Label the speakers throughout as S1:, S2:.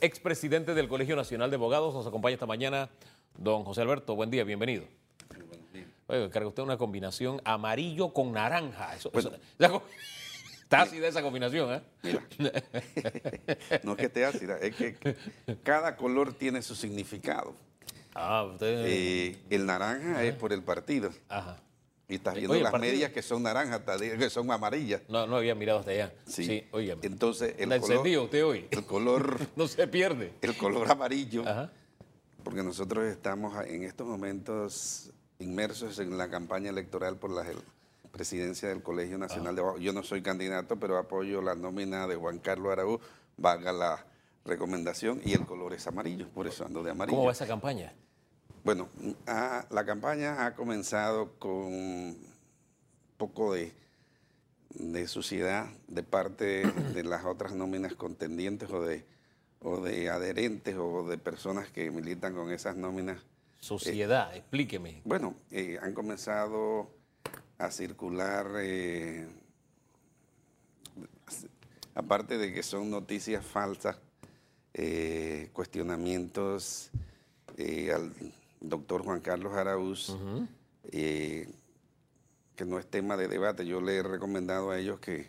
S1: expresidente del Colegio Nacional de Abogados. Nos acompaña esta mañana don José Alberto. Buen día, bienvenido. Oye, carga usted una combinación amarillo con naranja. Eso, co- está ácida esa combinación, ¿eh?
S2: No es que esté ácida, es que cada color tiene su significado.
S1: Ah, usted.
S2: Eh, el naranja es por el partido.
S1: Ajá.
S2: Y estás viendo
S1: Oye, el
S2: las
S1: partido-
S2: medias que son naranjas, que son amarillas.
S1: No, no había mirado hasta allá.
S2: Sí.
S1: Sí, oye.
S2: Entonces, el
S1: Anda
S2: color,
S1: usted hoy.
S2: el color,
S1: No se pierde.
S2: el color amarillo,
S1: Ajá.
S2: porque nosotros estamos en estos momentos inmersos en la campaña electoral por la presidencia del Colegio Nacional de. Yo no soy candidato, pero apoyo la nómina de Juan Carlos Araúz, valga la recomendación, y el color es amarillo, por eso ando de amarillo.
S1: ¿Cómo va esa campaña?
S2: Bueno, la campaña ha comenzado con un poco de, de suciedad de parte de las otras nóminas contendientes o de, o de adherentes o de personas que militan con esas nóminas.
S1: Sociedad, explíqueme.
S2: Bueno, eh, han comenzado a circular, eh, aparte de que son noticias falsas, eh, cuestionamientos eh, al doctor Juan Carlos Araúz, eh, que no es tema de debate. Yo le he recomendado a ellos que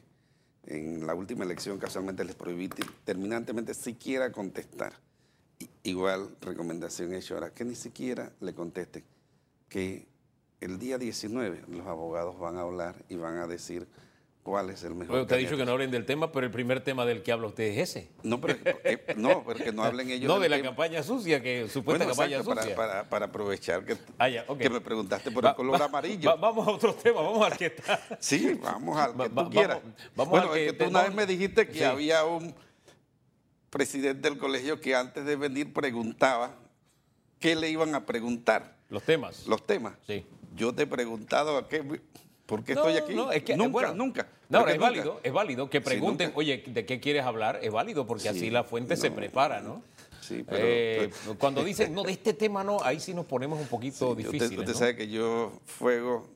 S2: en la última elección casualmente les prohibí terminantemente siquiera contestar. I- Igual recomendación hecha ahora, que ni siquiera le contesten, que el día 19 los abogados van a hablar y van a decir cuál es el mejor.
S1: Oye, usted ha dicho que no hablen del tema, pero el primer tema del que habla usted es ese.
S2: No, pero, eh, no, porque no hablen ellos
S1: No
S2: del
S1: de la
S2: tema.
S1: campaña sucia, que supuesta
S2: Bueno,
S1: campaña
S2: exacto,
S1: sucia.
S2: para- para aprovechar que,
S1: Ah, ya,
S2: que me preguntaste por
S1: Va-
S2: el color
S1: va-
S2: amarillo.
S1: va- vamos a otro tema, vamos al que está.
S2: Sí, vamos al que tú quieras.
S1: vamos-
S2: bueno,
S1: al
S2: es
S1: que
S2: tú una vez me dijiste que
S1: Sí.
S2: había un presidente del colegio que antes de venir preguntaba qué le iban a preguntar,
S1: Los temas.
S2: los temas.
S1: Sí.
S2: Yo te he preguntado a qué, por qué
S1: No,
S2: estoy aquí.
S1: no, es que,
S2: nunca,
S1: bueno,
S2: nunca.
S1: No, es
S2: nunca.
S1: válido, es válido que pregunten, oye, ¿de qué quieres hablar? Es válido porque
S2: Sí,
S1: así la fuente se prepara, ¿no?
S2: Sí, pero,
S1: Eh,
S2: pero-
S1: cuando dicen, no, de este tema no, ahí sí nos ponemos un poquito difíciles,
S2: Usted, usted
S1: ¿no?
S2: sabe que yo fuego.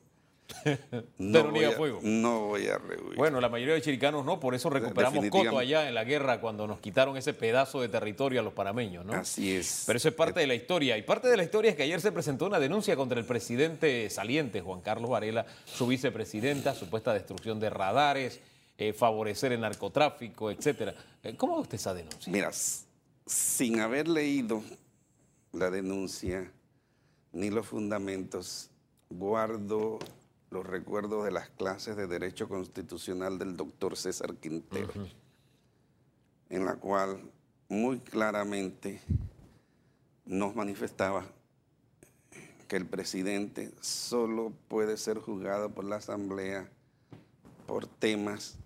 S1: no
S2: voy a-
S1: fuego.
S2: No voy a rehuir.
S1: Bueno, la mayoría de chiricanos no, por eso recuperamos Coto allá en la guerra cuando nos quitaron ese pedazo de territorio a los parameños, ¿no?
S2: Así es.
S1: Pero eso es parte de la historia. Y parte de la historia es que ayer se presentó una denuncia contra el presidente saliente, Juan Carlos Varela, su vicepresidenta, supuesta destrucción de radares, eh, favorecer el narcotráfico, etcétera. Eh, ¿Cómo ve usted esa denuncia?
S2: Mira, sin haber leído la denuncia ni los fundamentos, guardo los recuerdos de las clases de Derecho Constitucional del doctor César Quintero, en la cual muy claramente nos manifestaba que el presidente solo puede ser juzgado por la Asamblea por temas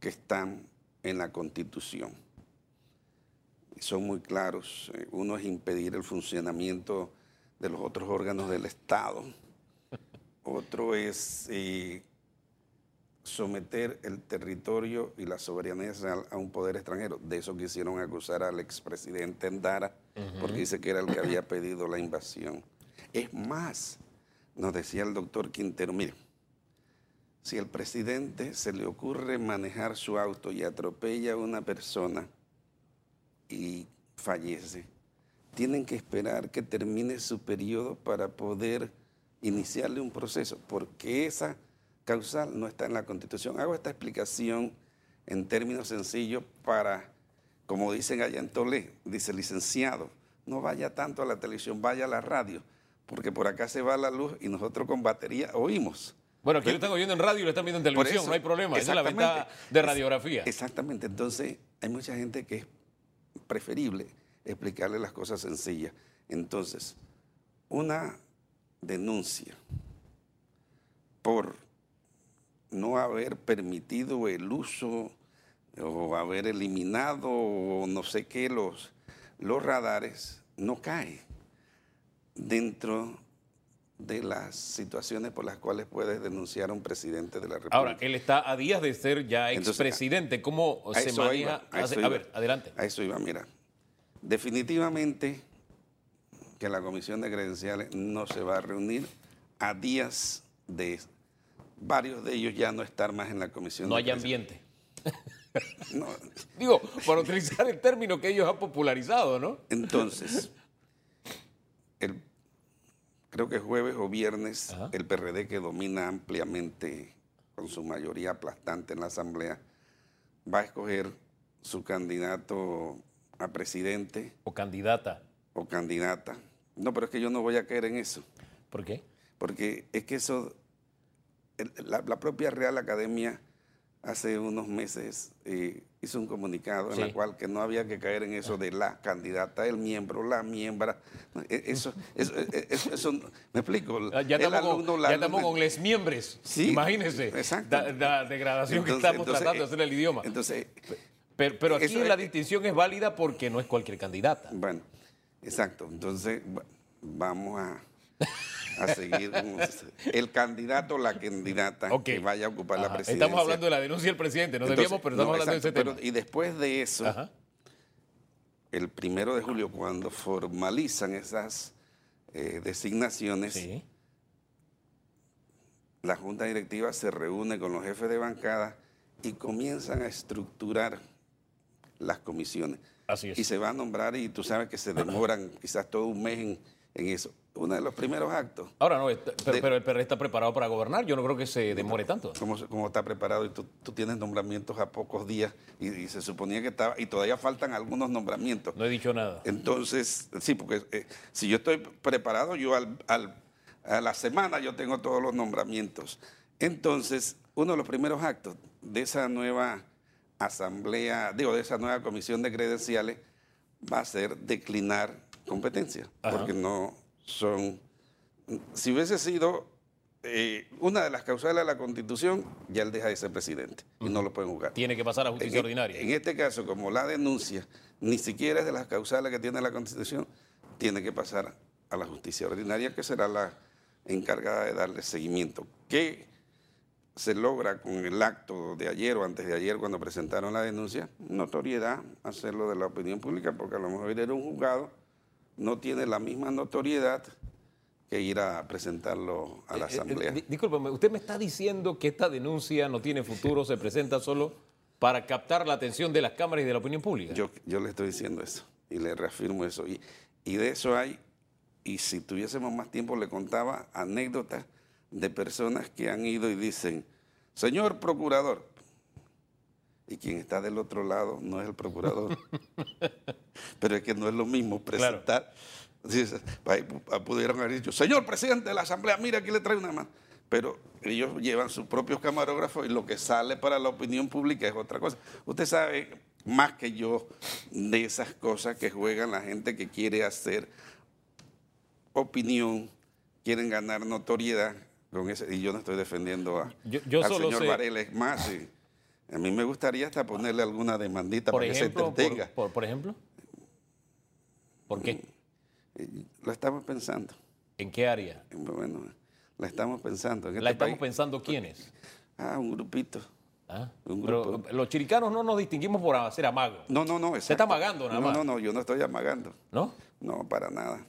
S2: que están en la Constitución son muy claros. Eh, Uno es impedir el funcionamiento de los otros órganos del Estado. Otro es eh, someter el territorio y la soberanía nacional a un poder extranjero. De eso quisieron acusar al expresidente Endara, porque dice que era el que había pedido la invasión. Es más, nos decía el doctor Quintero, mire, si al presidente se le ocurre manejar su auto y atropella a una persona, y fallece, tienen que esperar que termine su periodo para poder iniciarle un proceso, porque esa causal no está en la Constitución. Hago esta explicación en términos sencillos para, como dicen allá en Tolé, dice licenciado, no vaya tanto a la televisión, vaya a la radio, porque por acá se va la luz y nosotros con batería oímos.
S1: Bueno, aquí lo están oyendo en radio y lo están viendo en televisión,
S2: eso,
S1: no hay problema. Esa es la ventaja de radiografía.
S2: Exactamente. Entonces, hay mucha gente que es preferible explicarle las cosas sencillas. Entonces, una denuncia por no haber permitido el uso o haber eliminado o no sé qué los, los radares no cae dentro de las situaciones por las cuales puedes denunciar a un presidente de la República.
S1: Ahora, él está a días de ser ya expresidente. ¿Cómo
S2: A
S1: se maneja?
S2: iba, a
S1: a ver, adelante.
S2: A eso iba, mira. Definitivamente que la comisión de credenciales no se va a reunir a días de varios de ellos ya no estar más en la comisión
S1: No
S2: de
S1: hay ambiente.
S2: No,
S1: Digo, para utilizar el término que ellos han popularizado, ¿no?
S2: entonces, el, creo que jueves o viernes,
S1: Ajá.
S2: el PRD que domina ampliamente, con su mayoría aplastante en la Asamblea, va a escoger su candidato a presidente
S1: O candidata.
S2: o candidata. No, pero es que yo no voy a caer en eso.
S1: ¿Por qué?
S2: Porque es que eso, el- la, la propia Real Academia hace unos meses eh, hizo un comunicado en la cual que no había que caer en eso de la candidata, el miembro, la miembra. E- Eso, eso, e- eso, eso- me explico.
S1: Ah, Ya
S2: El
S1: estamos,
S2: alumno,
S1: con, ya estamos con les.
S2: Sí,
S1: Imagínense.
S2: exacto.
S1: La, la degradación que estamos
S2: entonces,
S1: tratando de hacer el idioma.
S2: Entonces,
S1: Pero, pero aquí la distinción es válida porque no es cualquier candidata.
S2: bueno, exacto. Entonces, va- vamos a, a seguir con el candidato o la candidata que vaya a ocupar la presidencia.
S1: Estamos hablando de la denuncia del presidente, no debíamos, pero estamos
S2: no,
S1: hablando de ese tema.
S2: pero- y después de eso,
S1: Ajá.
S2: el primero de julio, cuando formalizan esas eh, designaciones,
S1: Sí.
S2: la Junta Directiva se reúne con los jefes de bancada y comienzan a estructurar las comisiones.
S1: Así es.
S2: Y se va a nombrar, y tú sabes que se demoran quizás todo un mes en, en eso. Uno de los primeros actos,
S1: Ahora no, está- pero,
S2: De-
S1: pero el PRD está preparado para gobernar. Yo no creo que se demore tanto.
S2: cómo, se- cómo está preparado, y tú, tú tienes nombramientos a pocos días, y, y se suponía que estaba, y todavía faltan algunos nombramientos.
S1: No he dicho nada.
S2: Entonces, sí, porque eh, si yo estoy preparado, yo al, al- a la semana yo tengo todos los nombramientos. Entonces, uno de los primeros actos de esa nueva asamblea, digo, de esa nueva comisión de credenciales, va a ser declinar competencias,
S1: Ajá.
S2: porque no son... Si hubiese sido eh, una de las causales de la Constitución, ya él deja de ser presidente y no lo pueden jugar.
S1: Tiene que pasar a justicia
S2: En,
S1: ordinaria.
S2: en este caso, como la denuncia ni siquiera es de las causales que tiene la Constitución, tiene que pasar a la justicia ordinaria, que será la encargada de darle seguimiento. ¿Qué se logra con el acto de ayer o antes de ayer cuando presentaron la denuncia? Notoriedad, hacerlo de la opinión pública, porque a lo mejor ir a un juzgado no tiene la misma notoriedad que ir a presentarlo a la
S1: Eh, eh,
S2: asamblea.
S1: discúlpeme, usted me está diciendo que esta denuncia no tiene futuro, se presenta solo para captar la atención de las cámaras y de la opinión pública.
S2: Yo, yo le estoy diciendo eso y le reafirmo eso. Y, y de eso hay, y si tuviésemos más tiempo le contaba anécdotas de personas que han ido y dicen, señor procurador, y quien está del otro lado no es el procurador. Pero es que no es lo mismo presentar. Ahí pu- pudieron haber dicho, señor presidente de la Asamblea, mira aquí le trae una mano. Pero ellos llevan sus propios camarógrafos y lo que sale para la opinión pública es otra cosa. Usted sabe más que yo de esas cosas que juegan la gente que quiere hacer opinión, quieren ganar notoriedad con ese, y yo no estoy defendiendo a,
S1: Yo- yo
S2: al
S1: solo
S2: señor
S1: sé-
S2: Varela, es más, sí. a mí me gustaría hasta ponerle alguna demandita
S1: por
S2: para
S1: ejemplo,
S2: que se entretenga.
S1: por, por- por ejemplo. ¿Por qué?
S2: Eh, Lo estamos pensando.
S1: ¿En qué área?
S2: Bueno, la estamos pensando. En
S1: La
S2: este
S1: estamos
S2: país.
S1: pensando quiénes.
S2: Ah, un grupito.
S1: Ah,
S2: Un
S1: pero
S2: grupo.
S1: los chiricanos no nos distinguimos por hacer amago,
S2: No, no, no.
S1: está
S2: exacto.
S1: amagando nada
S2: no,
S1: más.
S2: No, no, yo no estoy amagando.
S1: ¿no?
S2: No, para nada.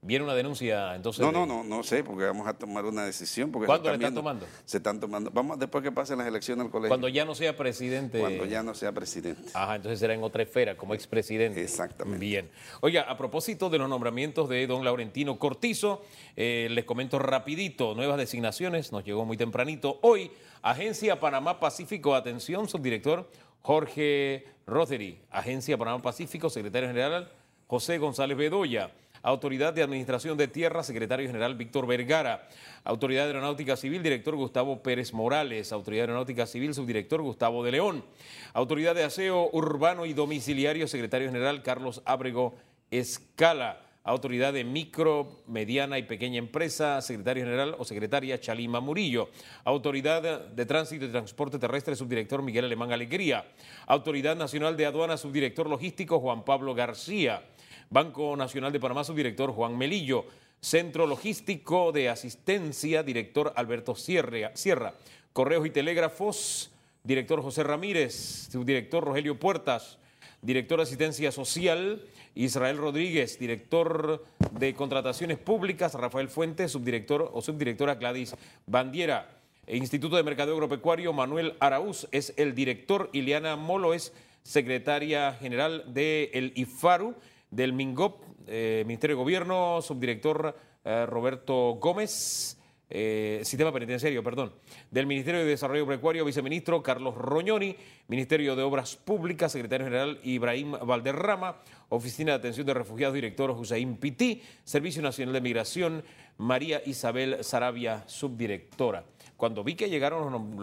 S1: Viene una denuncia entonces.
S2: No, no, no, no sé, porque vamos a tomar una decisión. Porque
S1: ¿Cuándo la están tomando?
S2: Se están tomando. Vamos después que pasen las elecciones al colegio.
S1: Cuando ya no sea presidente.
S2: Cuando ya no sea presidente.
S1: Ajá, entonces será en otra esfera, como expresidente.
S2: Exactamente.
S1: Bien. Oiga, a propósito de los nombramientos de don Laurentino Cortizo, eh, les comento rapidito, nuevas designaciones, nos llegó muy tempranito. Hoy, Agencia Panamá Pacífico, atención, subdirector Jorge Rothery. Agencia Panamá Pacífico, secretario general José González Bedoya. Autoridad de Administración de Tierra, secretario general Víctor Vergara. Autoridad de Aeronáutica Civil, director Gustavo Pérez Morales. Autoridad de Aeronáutica Civil, subdirector Gustavo de León. Autoridad de Aseo Urbano y Domiciliario, secretario general Carlos Ábrego Escala. Autoridad de Micro, Mediana y Pequeña Empresa, secretario general o secretaria Chalima Murillo. Autoridad de Tránsito y Transporte Terrestre, subdirector Miguel Alemán Alegría. Autoridad Nacional de Aduana, subdirector logístico Juan Pablo García. Banco Nacional de Panamá, subdirector Juan Melillo. Centro Logístico de Asistencia, director Alberto Sierra. Correos y Telégrafos, director José Ramírez. Subdirector Rogelio Puertas. Director de Asistencia Social, Israel Rodríguez. Director de Contrataciones Públicas, Rafael Fuentes. Subdirector o subdirectora Gladys Bandiera. Instituto de Mercadeo Agropecuario, Manuel Araúz es el director, Ileana Molo es secretaria general del IFARU, del MINGOP, eh, Ministerio de Gobierno, subdirector eh, Roberto Gómez, eh, Sistema Penitenciario, perdón, del Ministerio de Desarrollo Agropecuario, viceministro Carlos Roñoni, Ministerio de Obras Públicas, secretario general Ibrahim Valderrama, Oficina de Atención de Refugiados, director Hussein Pití, Servicio Nacional de Migración, María Isabel Sarabia, subdirectora. Cuando vi que llegaron,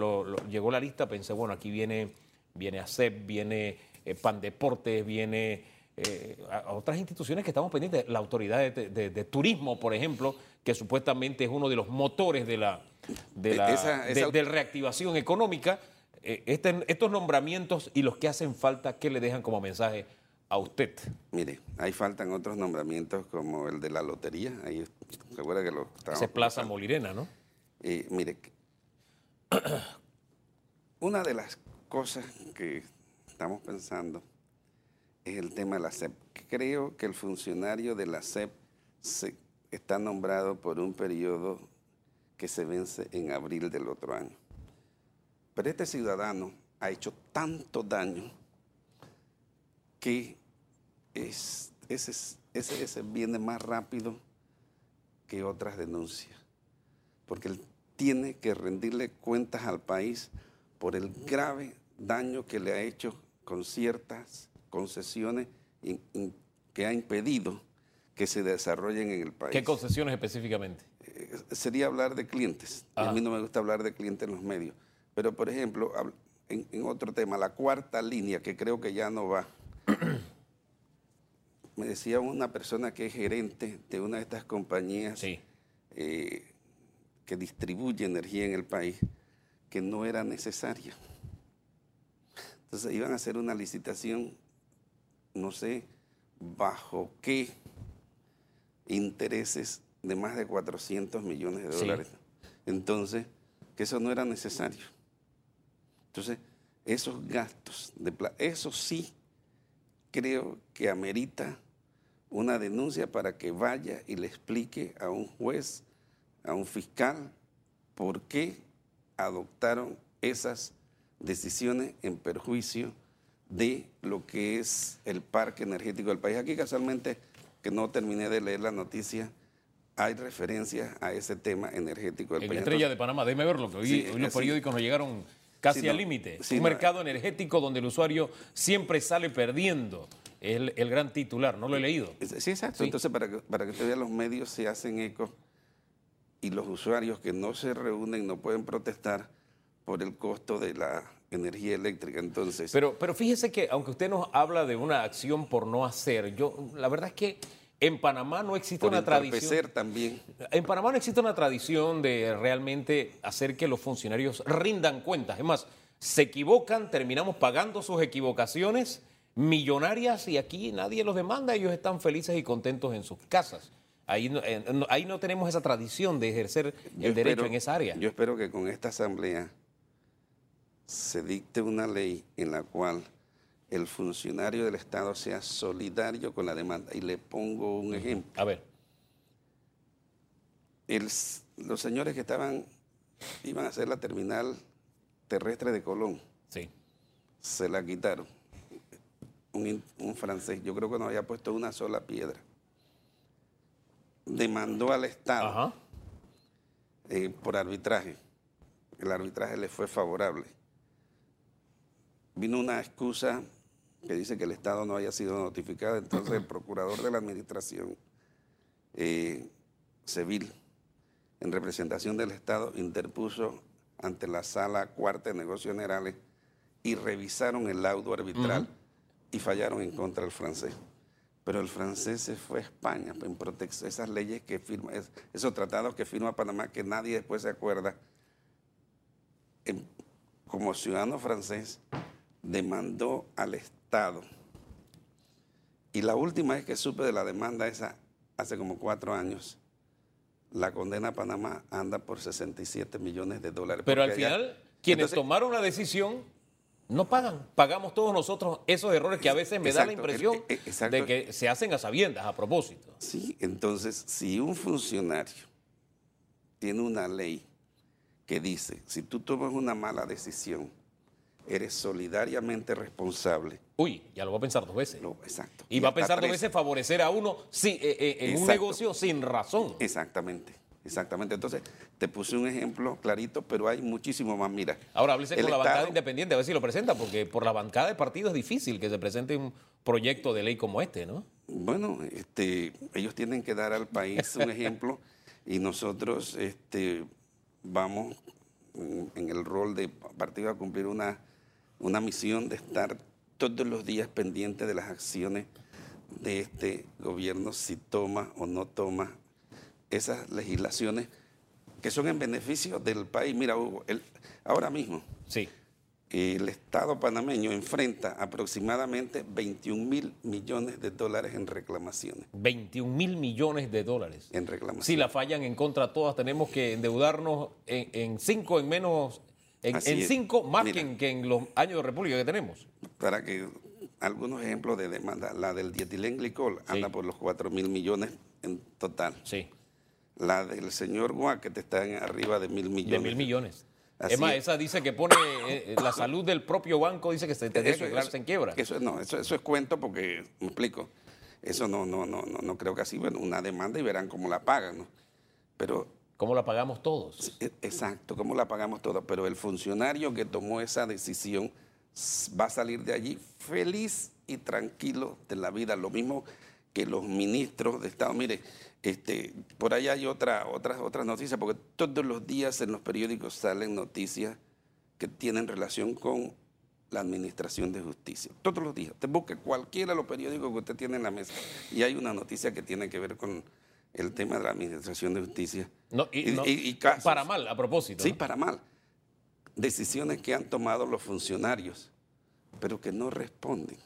S1: llegó la lista, pensé, bueno, aquí viene, viene ACEP, viene eh, Pan Deportes, viene eh, a otras instituciones que estamos pendientes, la autoridad de, turismo, por ejemplo, que supuestamente es uno de los motores de la, de la reactivación económica. Eh, este, estos nombramientos y los que hacen falta, ¿qué le dejan como mensaje a usted?
S2: Mire, ahí faltan otros nombramientos como el de la lotería. Ahí, recuerda que lo
S1: Ese Plaza Molirena, ¿no?
S2: Eh, mire, una de las cosas que estamos pensando es el tema de la CEP. Creo que el funcionario de la CEP está nombrado por un periodo que se vence en abril del otro año. Pero este ciudadano ha hecho tanto daño que es, ese, ese viene más rápido que otras denuncias, porque él tiene que rendirle cuentas al país por el grave daño que le ha hecho con ciertas concesiones que ha impedido que se desarrollen en el país.
S1: ¿Qué concesiones específicamente?
S2: Eh, sería hablar de clientes. A mí no me gusta hablar de clientes en los medios. Pero, por ejemplo, en, otro tema, la cuarta línea, que creo que ya no va. me decía una persona que es gerente de una de estas compañías eh, que distribuye energía en el país, que no era necesaria. Entonces iban a hacer una licitación no sé bajo qué intereses de más de 400 millones de dólares. Entonces, que eso no era necesario. Entonces, esos gastos de plata, eso sí creo que amerita una denuncia para que vaya y le explique a un juez, a un fiscal, por qué adoptaron esas decisiones en perjuicio de lo que es el parque energético del país. Aquí casualmente, que no terminé de leer la noticia, hay referencia a ese tema energético del
S1: en
S2: país.
S1: Estrella de Panamá, déjeme verlo, que hoy, los periódicos nos llegaron casi al límite. Un mercado energético donde el usuario siempre sale perdiendo. Es el, gran titular, no lo he leído.
S2: Sí, exacto. Entonces, para que, para que usted vea, los medios se hacen eco y los usuarios que no se reúnen no pueden protestar por el costo de la energía eléctrica. Entonces,
S1: pero, pero fíjese que aunque usted nos habla de una acción por no hacer, yo la verdad es que en Panamá no existe una tradición.
S2: también.
S1: En Panamá no existe una tradición de realmente hacer que los funcionarios rindan cuentas. Es más, se equivocan, terminamos pagando sus equivocaciones millonarias y aquí nadie los demanda, ellos están felices y contentos en sus casas. Ahí no, ahí no tenemos esa tradición de ejercer el derecho en esa área.
S2: Yo espero que con esta asamblea se dicte una ley en la cual el funcionario del Estado sea solidario con la demanda. Y le pongo un ejemplo.
S1: A ver.
S2: los señores que estaban, iban a hacer la terminal terrestre de Colón.
S1: Sí.
S2: Se la quitaron. Un, francés, yo creo que no había puesto una sola piedra. Demandó al Estado eh, por arbitraje. El arbitraje le fue favorable vino una excusa que dice que el Estado no haya sido notificado, entonces el procurador de la Administración eh, Civil, en representación del Estado, interpuso ante la Sala Cuarta de Negocios Generales y revisaron el laudo arbitral y fallaron en contra del francés. Pero el francés se fue a España en protección esas leyes que firma, esos tratados que firma Panamá que nadie después se acuerda. como ciudadano francés, demandó al Estado. Y la última vez que supe de la demanda esa, hace como cuatro años, la condena a Panamá anda por 67 millones de dólares.
S1: Pero al final, quienes tomaron la decisión no pagan. Pagamos todos nosotros esos errores que a veces me da la impresión e, de que se hacen a sabiendas a propósito.
S2: Sí, entonces, si un funcionario tiene una ley que dice, si tú tomas una mala decisión, eres solidariamente responsable.
S1: Uy, ya lo va a pensar dos veces.
S2: Exacto.
S1: Y va a pensar dos veces favorecer a uno sí, eh, eh, en un negocio sin razón.
S2: Exactamente, exactamente. Entonces, te puse un ejemplo clarito, pero hay muchísimo más. Mira,
S1: Ahora háblese con la bancada independiente a ver si lo presenta, porque por la bancada de partido es difícil que se presente un proyecto de ley como este, ¿no?
S2: Bueno, este, ellos tienen que dar al país un ejemplo y nosotros este, vamos en el rol de partido a cumplir una, una misión de estar todos los días pendientes de las acciones de este gobierno, si toma o no toma esas legislaciones que son en beneficio del país. Mira, Hugo, el- ahora mismo
S1: Sí.
S2: el Estado panameño enfrenta aproximadamente 21 mil millones de dólares en reclamaciones.
S1: 21 mil millones de dólares.
S2: En reclamaciones.
S1: Si la fallan en contra todas, tenemos que endeudarnos en, en cinco, en menos, en, en cinco más
S2: Mira.
S1: que en, que en los años de república que tenemos.
S2: Para que algunos ejemplos de demanda, la del dietilenglicol anda por los 4 mil millones en total.
S1: Sí,
S2: La del señor Guaquete está en arriba de mil millones.
S1: de mil millones.
S2: Así
S1: es más,
S2: es.
S1: esa dice que pone eh, la salud del propio banco, dice que se tendría que
S2: Eso-
S1: declararse
S2: eso-
S1: en quiebra.
S2: Eso, no, eso, eso es cuento porque, me explico, eso no, no, no, no, no creo que así, bueno, una demanda y verán cómo la pagan, ¿no? Pero
S1: ¿Cómo la pagamos todos?
S2: E- Exacto, ¿cómo la pagamos toda? Pero el funcionario que tomó esa decisión va a salir de allí feliz y tranquilo de la vida. Lo mismo que los ministros de Estado. Mire, este, por ahí hay otra, otras, otras noticias, porque todos los días en los periódicos salen noticias que tienen relación con la administración de justicia. Todos los días. Te busque cualquiera de los periódicos que usted tiene en la mesa y hay una noticia que tiene que ver con el tema de la administración de justicia.
S1: No, y,
S2: Y-
S1: no,
S2: y- y casos.
S1: para mal, a propósito.
S2: Sí,
S1: ¿no?
S2: para mal. Decisiones que han tomado los funcionarios, pero que no responden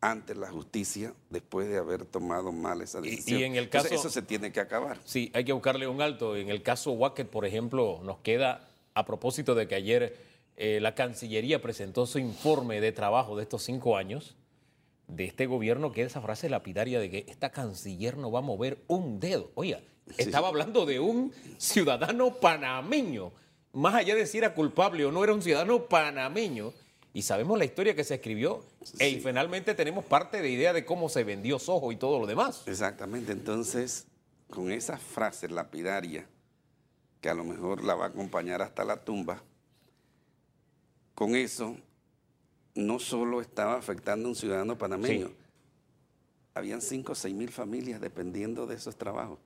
S2: ante la justicia después de haber tomado mal esa
S1: Y- y
S2: decisión.
S1: en el
S2: Entonces,
S1: caso-
S2: eso se tiene que acabar.
S1: Sí, hay que buscarle un alto. En el caso Wacket, por ejemplo, nos queda, a propósito de que ayer eh, la Cancillería presentó su informe de trabajo de estos cinco años, de este gobierno, que es esa frase lapidaria de que esta canciller no va a mover un dedo. Oiga, estaba hablando de un ciudadano panameño. Más allá de si era culpable o no, era un ciudadano panameño. Y sabemos la historia que se escribió. Y finalmente tenemos parte de idea de cómo se vendió Soho y todo lo demás.
S2: Exactamente. Entonces, con esa frase lapidaria, que a lo mejor la va a acompañar hasta la tumba, con eso no solo estaba afectando a un ciudadano panameño,
S1: Sí.
S2: habían 5 o 6 mil familias dependiendo de esos trabajos,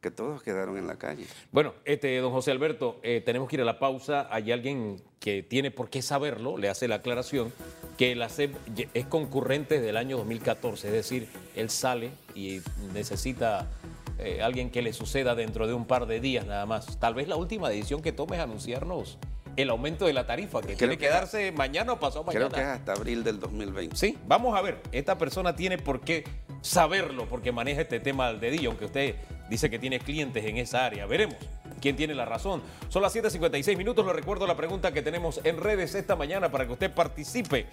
S2: que todos quedaron en la calle.
S1: Bueno, este, don José Alberto, eh, tenemos que ir a la pausa. Hay alguien que tiene por qué saberlo, le hace la aclaración, que la ye- es concurrente desde el año 2014, es decir, él sale y necesita eh, alguien que le suceda dentro de un par de días nada más. Tal vez la última decisión que tome es anunciarnos el aumento de la tarifa, que tiene que
S2: que-
S1: darse mañana o pasado mañana.
S2: Creo que es hasta abril del 2020.
S1: Sí, vamos a ver. Esta persona tiene por qué saberlo porque maneja este tema al dedillo, aunque usted dice que tiene clientes en esa área. Veremos quién tiene la razón. Son las 7.56 minutos. Le recuerdo la pregunta que tenemos en redes esta mañana para que usted participe.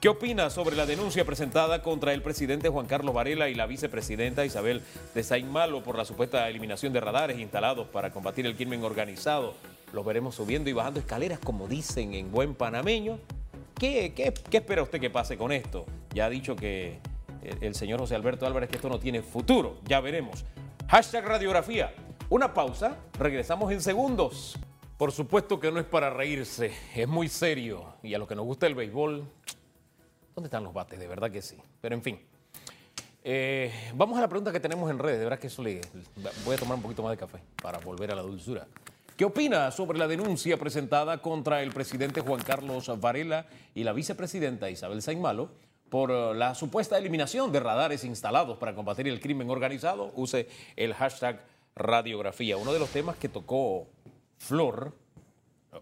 S1: ¿Qué opina sobre la denuncia presentada contra el presidente Juan Carlos Varela y la vicepresidenta Isabel de Saint Malo por la supuesta eliminación de radares instalados para combatir el crimen organizado? Los veremos subiendo y bajando escaleras, como dicen en buen panameño. ¿Qué, qué, qué espera usted que pase con esto? Ya ha dicho que el, el señor José Alberto Álvarez que esto no tiene futuro. Ya veremos. Hashtag radiografía. Una pausa. Regresamos en segundos. Por supuesto que no es para reírse. Es muy serio. Y a los que nos gusta el béisbol, ¿dónde están los bates? De verdad que sí. Pero en fin. Eh, vamos a la pregunta que tenemos en redes. De verdad que eso le. Voy a tomar un poquito más de café para volver a la dulzura. ¿Qué opina sobre la denuncia presentada contra el presidente Juan Carlos Varela y la vicepresidenta Isabel Saimalo por eh, la supuesta eliminación de radares instalados para combatir el crimen organizado? Use el hashtag radiografía. Uno de los temas que tocó Flor.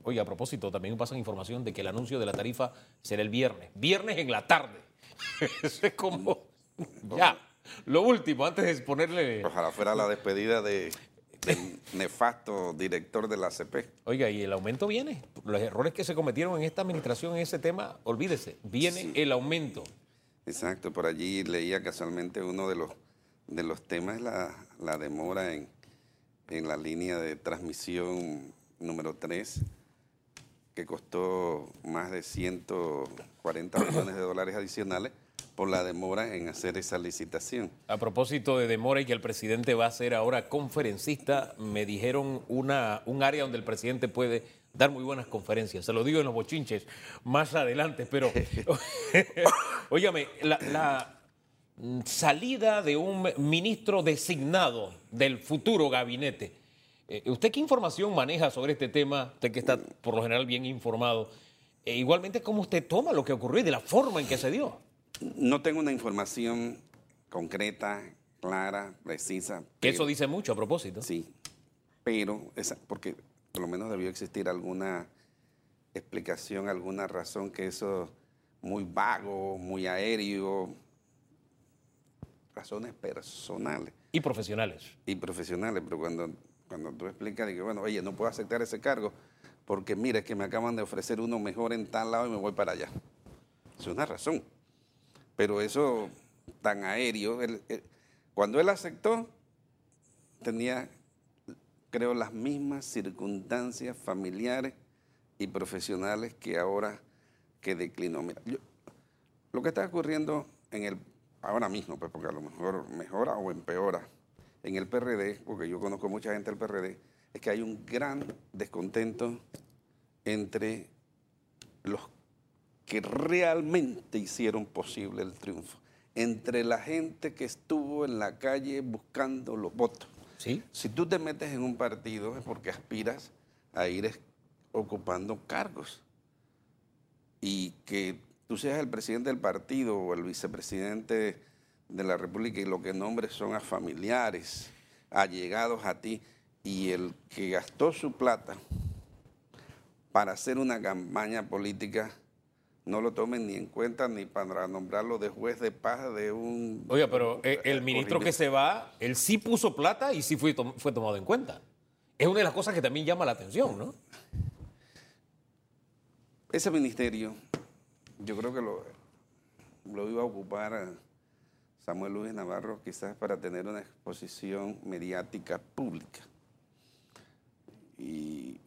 S1: Oye, a propósito, también pasan información de que el anuncio de la tarifa será el viernes. Viernes en la tarde. Eso es como. Ya. Lo último, antes de ponerle.
S2: Ojalá fuera la despedida de, nefasto director de la ACP.
S1: Oiga, y el aumento viene. Los errores que se cometieron en esta administración en ese tema, olvídese, viene el aumento.
S2: Exacto, por allí leía casualmente uno de los, de los temas, la, la demora en, en la línea de transmisión número 3, que costó más de 140 millones de dólares adicionales por la demora en hacer esa licitación.
S1: A propósito de demora y que el presidente va a ser ahora conferencista, me dijeron una, un área donde el presidente puede dar muy buenas conferencias. Se lo digo en los bochinches más adelante, pero óyame, la, la salida de un ministro designado del futuro gabinete. Eh, ¿Usted qué información maneja sobre este tema? Usted que está por lo general bien informado. E igualmente, ¿cómo usted toma lo que ocurrió y de la forma en que se dio?
S2: No tengo una información concreta, clara, precisa.
S1: Que eso dice mucho a propósito.
S2: Sí, pero, esa, porque por lo menos debió existir alguna explicación, alguna razón que eso muy vago, muy aéreo, razones personales.
S1: Y profesionales.
S2: Y profesionales, pero cuando, cuando tú explicas, que bueno, oye, no puedo aceptar ese cargo porque mire que me acaban de ofrecer uno mejor en tal lado y me voy para allá. Es una razón. Pero eso tan aéreo, cuando él aceptó, tenía, creo, las mismas circunstancias familiares y profesionales que ahora que declinó. Lo que está ocurriendo en el ahora mismo, pues porque a lo mejor mejora o empeora en el PRD, porque yo conozco mucha gente del PRD, es que hay un gran descontento entre los que realmente hicieron posible el triunfo, entre la gente que estuvo en la calle buscando los votos.
S1: ¿Sí?
S2: Si tú te metes en un partido es porque aspiras a ir ocupando cargos y que tú seas el presidente del partido o el vicepresidente de la República y lo que nombres son a familiares, allegados a ti, y el que gastó su plata para hacer una campaña política, no lo tomen ni en cuenta ni para nombrarlo de juez de paz de un...
S1: Oiga, pero eh, el ministro que se va, él sí puso plata y sí fue, fue tomado en cuenta. Es una de las cosas que también llama la atención, ¿no?
S2: Ese ministerio yo creo que lo, lo iba a ocupar Samuel Luis Navarro quizás para tener una exposición mediática pública. Y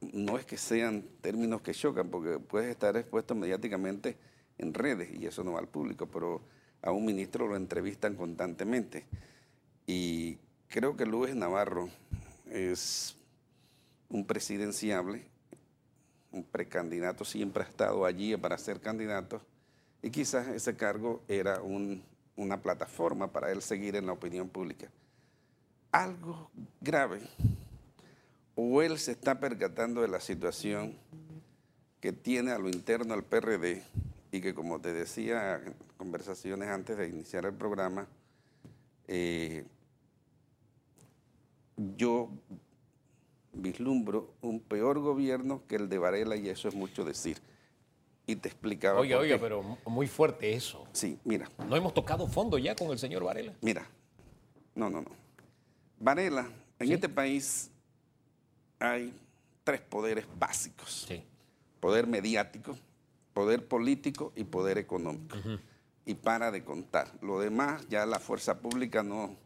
S2: no es que sean términos que chocan, porque puedes estar expuesto mediáticamente en redes y eso no va al público, pero a un ministro lo entrevistan constantemente. Y creo que Luis Navarro es un presidenciable un precandidato, siempre ha estado allí para ser candidato y quizás ese cargo era una plataforma para él seguir en la opinión pública. Algo grave, o él se está percatando de la situación que tiene a lo interno el PRD y que como te decía en conversaciones antes de iniciar el programa, eh, yo vislumbro un peor gobierno que el de Varela y eso es mucho decir. Y te explicaba.
S1: Oiga, oiga, pero muy fuerte eso.
S2: Sí, mira.
S1: ¿No hemos tocado fondo ya con el señor Varela?
S2: Mira, no, no, no. Varela, en este país hay tres poderes básicos.
S1: Sí.
S2: Poder mediático, poder político y poder económico. Y para de contar. Lo demás, ya la fuerza pública no,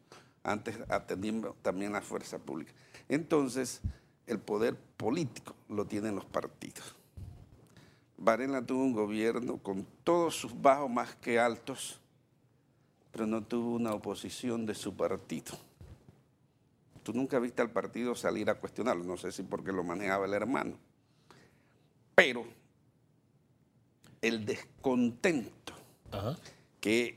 S2: antes atendimos también la fuerza pública. Entonces, el poder político lo tienen los partidos. Varela tuvo un gobierno con todos sus bajos más que altos, pero no tuvo una oposición de su partido. Tú nunca viste al partido salir a cuestionarlo, no sé si porque lo manejaba el hermano. Pero el descontento que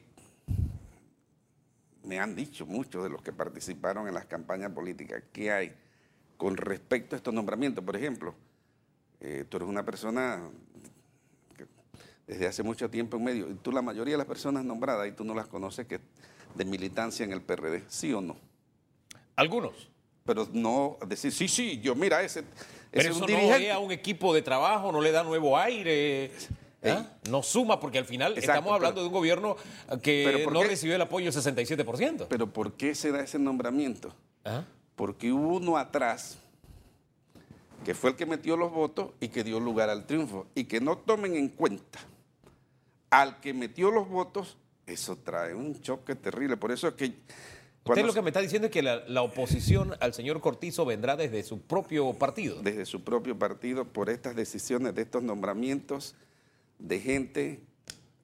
S2: me han dicho muchos de los que participaron en las campañas políticas que hay con respecto a estos nombramientos. Por ejemplo, eh, tú eres una persona que desde hace mucho tiempo en medio, y tú la mayoría de las personas nombradas, y tú no las conoces, que de militancia en el PRD, ¿sí o no?
S1: Algunos.
S2: Pero no decir, sí, sí, yo mira, ese,
S1: Pero eso no es a un equipo de trabajo, no le da nuevo aire. ¿Ah? No suma porque al final estamos hablando de un gobierno que no recibió el apoyo del 67%.
S2: Pero ¿por qué se da ese nombramiento? Porque hubo uno atrás que fue el que metió los votos y que dio lugar al triunfo. Y que no tomen en cuenta al que metió los votos, eso trae un choque terrible. Por eso es que
S1: Usted lo que me está diciendo es que la, la, oposición al señor Cortizo vendrá desde su propio partido.
S2: Desde su propio partido por estas decisiones, de estos nombramientos de gente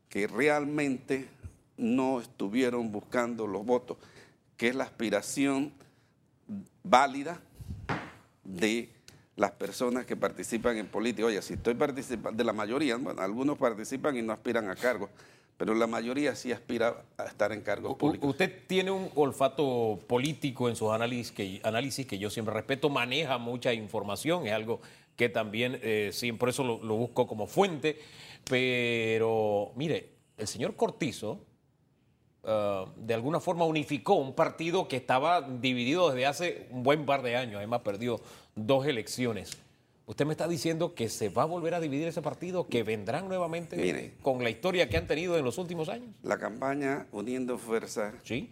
S2: que realmente no estuvieron buscando los votos, que es la aspiración válida de las personas que participan en política. Oye, si estoy participando, de la mayoría, bueno, algunos participan y no aspiran a cargos, pero la mayoría sí aspira a estar en cargos públicos.
S1: Usted tiene un olfato político en sus análisis que, análisis que yo siempre respeto, maneja mucha información, es algo que también, eh, por eso lo, lo busco como fuente, pero mire, el señor Cortizo, Uh, de alguna forma unificó un partido que estaba dividido desde hace un buen par de años, además perdió dos elecciones. ¿Usted me está diciendo que se va a volver a dividir ese partido, que vendrán nuevamente con la historia que han tenido en los últimos años?
S2: La campaña Uniendo Fuerza
S1: ¿Sí?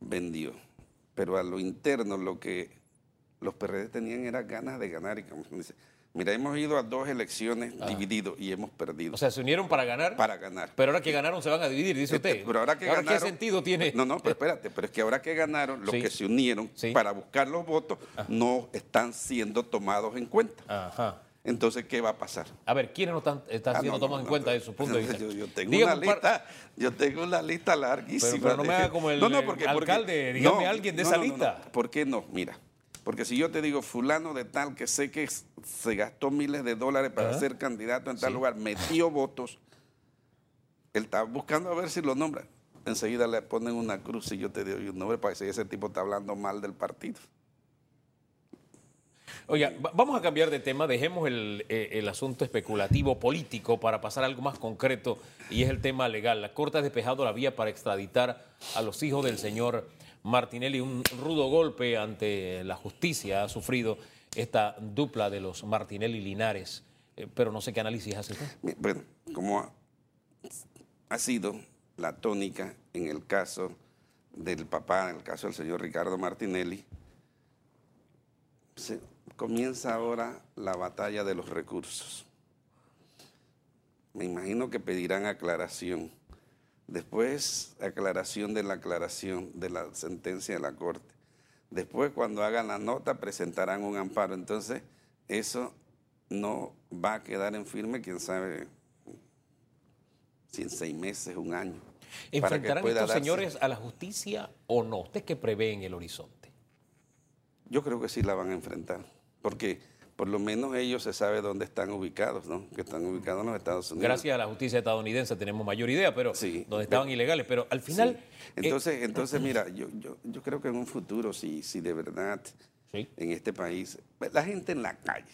S2: vendió, pero a lo interno lo que los PRD tenían era ganas de ganar y como dice, Mira, hemos ido a dos elecciones ah. divididos y hemos perdido.
S1: O sea, ¿se unieron para ganar?
S2: Para ganar.
S1: Pero ahora que ganaron se van a dividir, dice este, usted.
S2: Pero ahora que ganaron,
S1: ¿qué sentido tiene?
S2: No, no, pero espérate, pero es que ahora que ganaron, los que se unieron para buscar los votos ah. no están siendo tomados en cuenta. Ajá. Entonces, ¿qué va a pasar?
S1: A ver, ¿quiénes no están, están ah, siendo tomados en cuenta de su punto de vista?
S2: Yo, tengo una lista, yo tengo una lista larguísima.
S1: Pero, no me haga como el, alcalde, dígame alguien de esa lista.
S2: ¿Por qué no? Mira, porque si yo te digo fulano de tal que sé que se gastó miles de dólares para ser candidato en tal lugar, metió votos, él está buscando a ver si lo nombra. Enseguida le ponen una cruz y yo te doy un nombre para decir ese tipo está hablando mal del partido.
S1: Oiga, vamos a cambiar de tema, dejemos el, eh, el, asunto especulativo político para pasar a algo más concreto y es el tema legal. La Corte ha despejado la vía para extraditar a los hijos del señor Martinelli. Un rudo golpe ante la justicia ha sufrido esta dupla de los Martinelli Linares. Eh, pero no sé qué análisis hace.
S2: Bueno, como ha, sido la tónica en el caso del papá, en el caso del señor Ricardo Martinelli, se, comienza ahora la batalla de los recursos. Me imagino que pedirán aclaración Después, aclaración de la aclaración de la sentencia de la Corte. Después, cuando hagan la nota, presentarán un amparo. Entonces, eso no va a quedar en firme, quién sabe, si en seis meses, un año.
S1: ¿Enfrentarán estos señores a la justicia o no? ¿Usted qué prevé en el horizonte?
S2: Yo creo que sí la van a enfrentar, porque por lo menos ellos se sabe dónde están ubicados, ¿no? Que están ubicados en los Estados Unidos.
S1: Gracias a la justicia estadounidense tenemos mayor idea, pero sí, donde estaban ilegales. Pero al final. Eh,
S2: entonces, entonces mira, yo, yo, yo, creo que en un futuro, si, si de verdad en este país, la gente en la calle,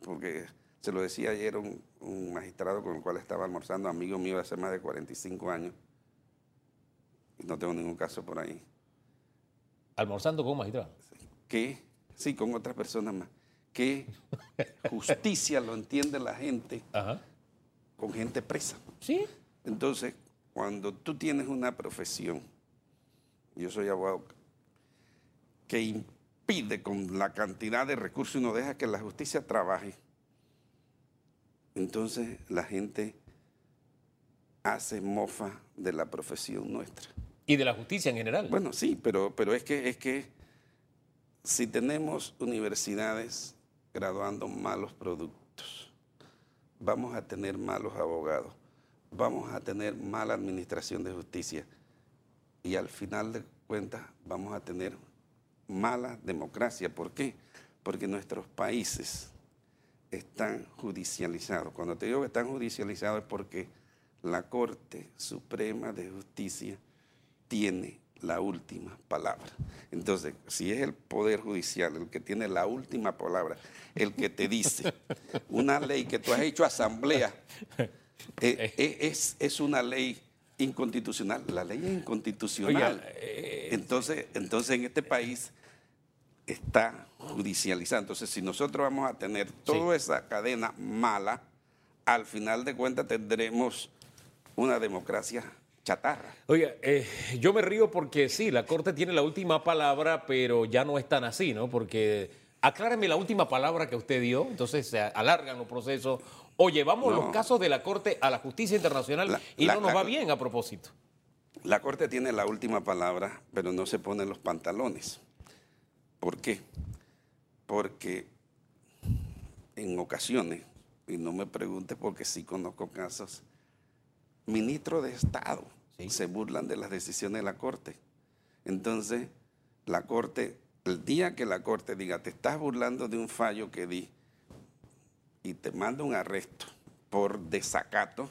S2: porque se lo decía ayer un, un magistrado con el cual estaba almorzando, amigo mío hace más de 45 años, y no tengo ningún caso por ahí.
S1: ¿Almorzando con un magistrado?
S2: Que, sí, con otras personas más que justicia lo entiende la gente con gente presa.
S1: Sí.
S2: Entonces, cuando tú tienes una profesión, yo soy abogado, que impide con la cantidad de recursos y no deja que la justicia trabaje, entonces la gente hace mofa de la profesión nuestra.
S1: Y de la justicia en general.
S2: Bueno, sí, pero, pero es que es que si tenemos universidades graduando malos productos. Vamos a tener malos abogados. Vamos a tener mala administración de justicia. Y al final de cuentas vamos a tener mala democracia. ¿Por qué? Porque nuestros países están judicializados. Cuando te digo que están judicializados es porque la Corte Suprema de Justicia tiene la última palabra. Entonces, si es el Poder Judicial el que tiene la última palabra, el que te dice una ley que tú has hecho asamblea, eh, eh, es, es, una ley inconstitucional. La ley es inconstitucional. Eh, entonces, entonces, en este país está judicializado. Entonces, si nosotros vamos a tener toda esa cadena mala, al final de cuentas tendremos una democracia chatarra.
S1: Oiga, eh, yo me río porque sí, la Corte tiene la última palabra, pero ya no es tan así, ¿no? Porque acláreme la última palabra que usted dio, entonces se alargan los procesos o llevamos los casos de la Corte a la justicia internacional y no nos va bien a propósito.
S2: La Corte tiene la última palabra, pero no se ponen los pantalones. ¿Por qué? Porque en ocasiones, y no me pregunte porque sí conozco casos, ministros de Estado se burlan de las decisiones de la Corte. Entonces, la Corte, el día que la Corte diga, te estás burlando de un fallo que di y te manda un arresto por desacato,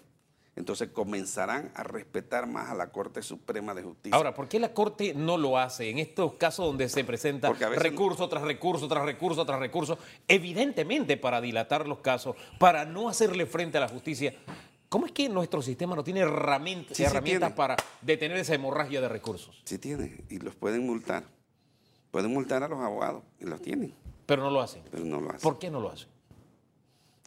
S2: entonces comenzarán a respetar más a la Corte Suprema de Justicia.
S1: Ahora, ¿por qué la Corte no lo hace en estos casos donde se presenta recurso tras recurso, tras recurso, tras recurso? Evidentemente para dilatar los casos, para no hacerle frente a la justicia. ¿Cómo es que nuestro sistema no tiene herramientas, herramientas para detener esa hemorragia de recursos?
S2: Sí tiene, y los pueden multar. Pueden multar a los abogados, y los tienen.
S1: Pero no lo hacen.
S2: Pero no lo hacen.
S1: ¿Por qué no lo hacen?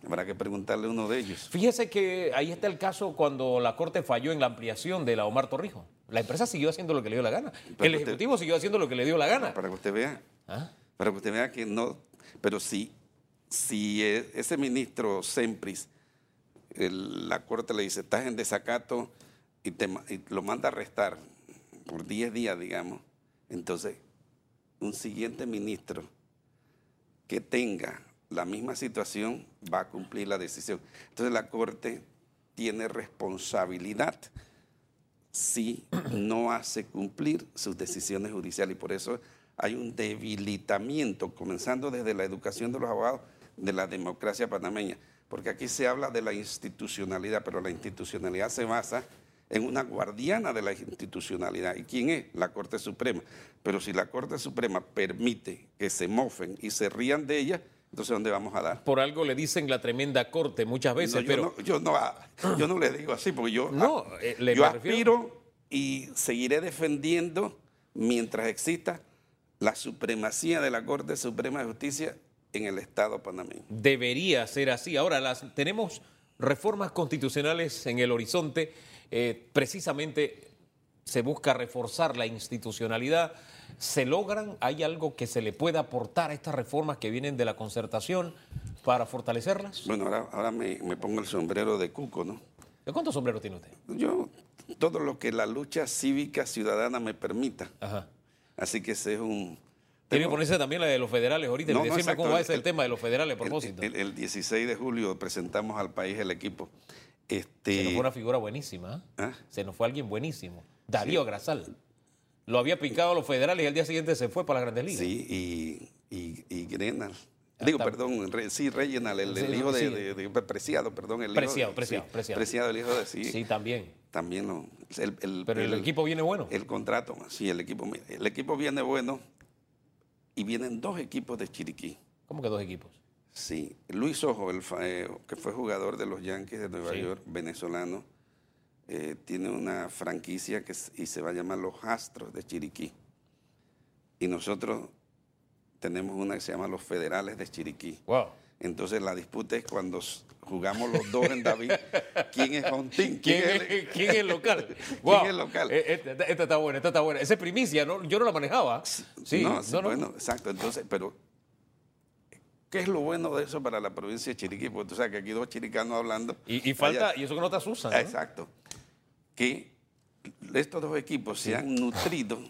S2: Habrá que preguntarle a uno de ellos.
S1: Fíjese que ahí está el caso cuando la Corte falló en la ampliación de la Omar Torrijos. La empresa siguió haciendo lo que le dio la gana. el Ejecutivo siguió haciendo lo que le dio la gana.
S2: Para que usted vea. ¿Ah? Para que usted vea que no. Pero si, si e, ese ministro Sempris, la Corte le dice, estás en desacato y, te, y lo manda a arrestar por 10 días, digamos, entonces un siguiente ministro que tenga la misma situación va a cumplir la decisión. Entonces la Corte tiene responsabilidad si no hace cumplir sus decisiones judiciales. Y por eso hay un debilitamiento, comenzando desde la educación de los abogados, de la democracia panameña, porque aquí se habla de la institucionalidad, pero la institucionalidad se basa en una guardiana de la institucionalidad. ¿Y quién es? La Corte Suprema. Pero si la Corte Suprema permite que se mofen y se rían de ella, entonces, ¿dónde vamos a dar?
S1: Por algo le dicen la tremenda corte muchas veces,
S2: yo
S1: pero...
S2: No, yo, no, yo no le digo así, porque yo, no, eh, yo aspiro y seguiré defendiendo mientras exista la supremacía de la Corte Suprema de Justicia en el Estado panameño.
S1: Debería ser así. Ahora, las, tenemos reformas constitucionales en el horizonte. Eh, precisamente se busca reforzar la institucionalidad ¿Se logran? ¿Hay algo que se le pueda aportar a estas reformas que vienen de la concertación para fortalecerlas?
S2: Bueno, ahora, me, pongo el sombrero de cuco, ¿no?
S1: ¿De cuántos sombreros tiene usted?
S2: Yo, todo lo que la lucha cívica ciudadana me permita. Ajá. Así que ese es un...
S1: Tiene que ponerse también la de los federales ahorita. No, Decime cómo va a ser el, tema de los federales a propósito.
S2: El, 16 de julio presentamos al país el equipo. Este...
S1: Se nos fue una figura buenísima. ¿eh? ¿Ah? Se nos fue alguien buenísimo. Darío Grasal lo había picado a los federales y al día siguiente se fue para la Grandes Ligas.
S2: Sí, y, y, y Grenal. Digo, perdón, sí, Reginald, el, hijo de, Preciado, perdón. El
S1: preciado,
S2: hijo
S1: preciado, preciado.
S2: Preciado, el hijo de sí.
S1: Sí, también.
S2: También lo.
S1: El, Pero el, equipo viene bueno.
S2: El contrato, sí, el equipo, el equipo viene bueno y vienen dos equipos de Chiriquí.
S1: ¿Cómo que dos equipos?
S2: Sí, Luis Ojo, el, eh, que fue jugador de los Yankees de Nueva York, venezolano eh, tiene una franquicia que, y se va a llamar Los Astros de Chiriquí. Y nosotros tenemos una que se llama Los Federales de Chiriquí.
S1: Wow.
S2: Entonces la disputa es cuando jugamos los dos en David, ¿quién es Hontín?
S1: ¿Quién, es, el, local?
S2: ¿Quién es el local?
S1: Eh, esta, está buena, esta está buena. Esa es primicia, ¿no? yo no la manejaba. Sí,
S2: no, bueno, exacto. Entonces, pero ¿Qué es lo bueno de eso para la provincia de Chiriquí? Porque tú sabes que aquí dos chiricanos hablando.
S1: Y, falta, y eso que no te asusan. ¿no?
S2: Exacto que estos dos equipos se han nutrido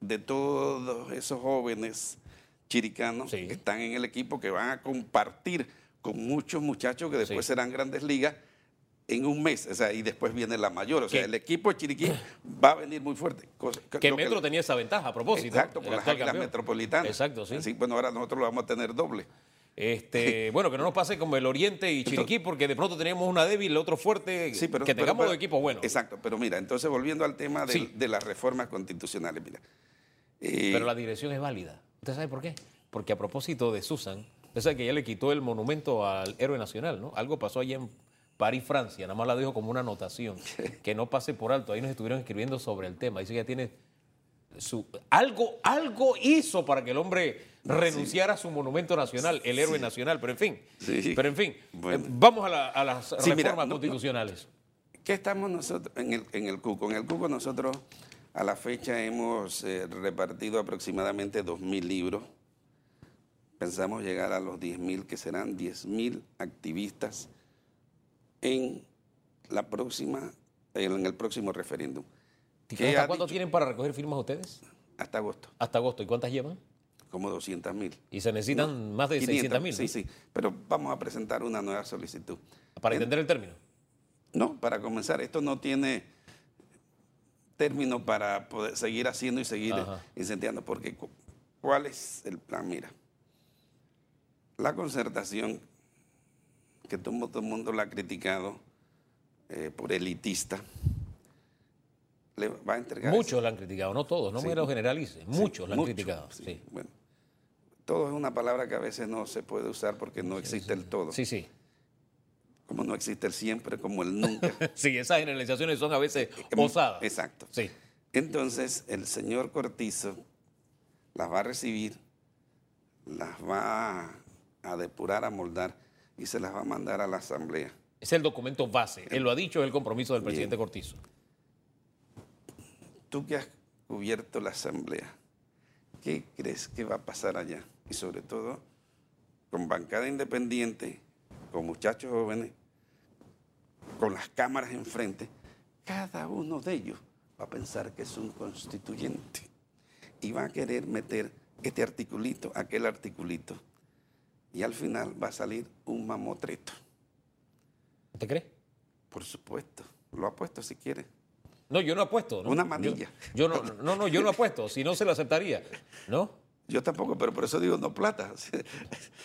S2: de todos esos jóvenes chiricanos que están en el equipo, que van a compartir con muchos muchachos que después serán grandes ligas en un mes, o sea, y después viene la mayor. O sea, el equipo de Chiriquí va a venir muy fuerte.
S1: Que Metro tenía esa ventaja a propósito.
S2: Exacto, con las águilas metropolitanas.
S1: Exacto, sí.
S2: Bueno, ahora nosotros lo vamos a tener doble.
S1: Este, bueno, que no nos pase como el Oriente y Chiriquí, porque de pronto tenemos una débil, el otro fuerte, que tengamos dos equipos buenos.
S2: Exacto, pero mira, entonces volviendo al tema de, las reformas constitucionales, mira.
S1: Eh, pero la dirección es válida. ¿Usted sabe por qué? Porque a propósito de Susan, usted sabe que ella le quitó el monumento al héroe nacional, ¿no? Algo pasó allí en París, Francia, nada más la dijo como una anotación, que no pase por alto. Ahí nos estuvieron escribiendo sobre el tema. Dice que ya tiene su, algo, algo hizo para que el hombre renunciara a su monumento nacional, el héroe nacional, pero en fin, pero en fin, eh, vamos a, las reformas constitucionales.
S2: ¿Qué estamos nosotros en el, en el CUCO? En el CUCO nosotros a la fecha hemos eh, repartido aproximadamente 2.000 libros. Pensamos llegar a los 10.000, que serán 10.000 activistas en, la próxima, en el próximo referéndum. ¿Qué
S1: ¿Hasta
S2: ha
S1: cuándo tienen para recoger firmas ustedes?
S2: Hasta agosto,
S1: Hasta agosto. ¿Y cuántas llevan?
S2: como 200 mil.
S1: Y se necesitan más de 600 mil.
S2: Sí, sí, pero vamos a presentar una nueva solicitud.
S1: Para entender el término.
S2: No, para comenzar, esto no tiene término para poder seguir haciendo y seguir
S1: Ajá.
S2: incendiando, porque cu- ¿cuál es el plan? Mira, la concertación, que todo, todo el mundo la ha criticado eh, por elitista, le va a entregar...
S1: Muchos la han criticado, no todos, no
S2: Sí.
S1: me lo generalice. Muchos la han
S2: mucho,
S1: criticado.
S2: sí,
S1: Sí.
S2: Bueno, todo es una palabra que a veces no se puede usar porque no existe el todo.
S1: sí, sí.
S2: Como no existe el siempre, como el nunca.
S1: Sí, esas generalizaciones son a veces osadas.
S2: Exacto.
S1: Sí.
S2: Entonces, el señor Cortizo las va a recibir, las va a depurar, a moldar y se las va a mandar a la Asamblea.
S1: Es el documento base. Él lo ha dicho, es el compromiso del presidente Cortizo.
S2: Tú que has cubierto la Asamblea, ¿qué crees que va a pasar allá? Y sobre todo, con bancada independiente, con muchachos jóvenes, con las cámaras enfrente, cada uno de ellos va a pensar que es un constituyente y va a querer meter este articulito, aquel articulito. Y al final va a salir un mamotreto.
S1: ¿Usted cree?
S2: Por supuesto. Lo ha puesto si quiere.
S1: No, yo no apuesto. ¿no?
S2: Una manilla.
S1: Yo, no, no, no, yo no apuesto. Si no, se lo aceptaría. ¿No?
S2: Yo tampoco, pero por eso digo no plata.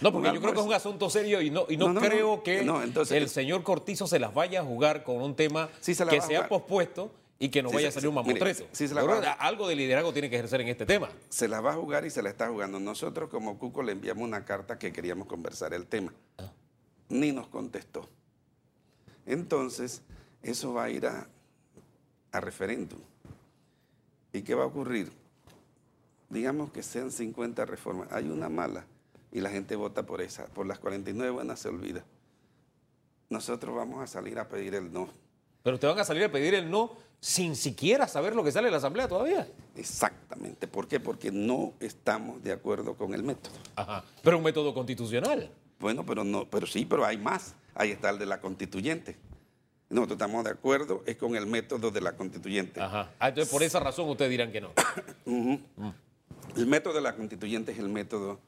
S1: No, porque yo creo que es un asunto serio y no, y no,
S2: No, no, no.
S1: creo que
S2: entonces-
S1: el señor Cortizo se las vaya a jugar con un tema
S2: Sí se
S1: que se ha pospuesto y que no
S2: Sí,
S1: vaya a
S2: sí,
S1: salir un
S2: sí.
S1: Mamotreto.
S2: sí jugar.
S1: algo de liderazgo tiene que ejercer en este tema.
S2: se la va a jugar y se la está jugando. Nosotros como Cuco le enviamos una carta que queríamos conversar el tema.
S1: Ah.
S2: Ni nos contestó. Entonces, eso va a ir a, a referéndum. ¿Y qué va a ocurrir? Digamos que sean 50 reformas. Hay una mala y la gente vota por esa. Por las 49 buenas se olvida. Nosotros vamos a salir a pedir el no.
S1: Pero ustedes van a salir a pedir el no sin siquiera saber lo que sale de la Asamblea todavía.
S2: Exactamente. ¿Por qué? Porque no estamos de acuerdo con el método.
S1: Ajá. Pero un método constitucional.
S2: Bueno, pero no, pero sí, pero hay más. Ahí está el de la constituyente. Nosotros estamos de acuerdo, es con el método de la constituyente.
S1: Ajá. Ah, entonces, por esa razón ustedes dirán que no.
S2: El método de la constituyente es el método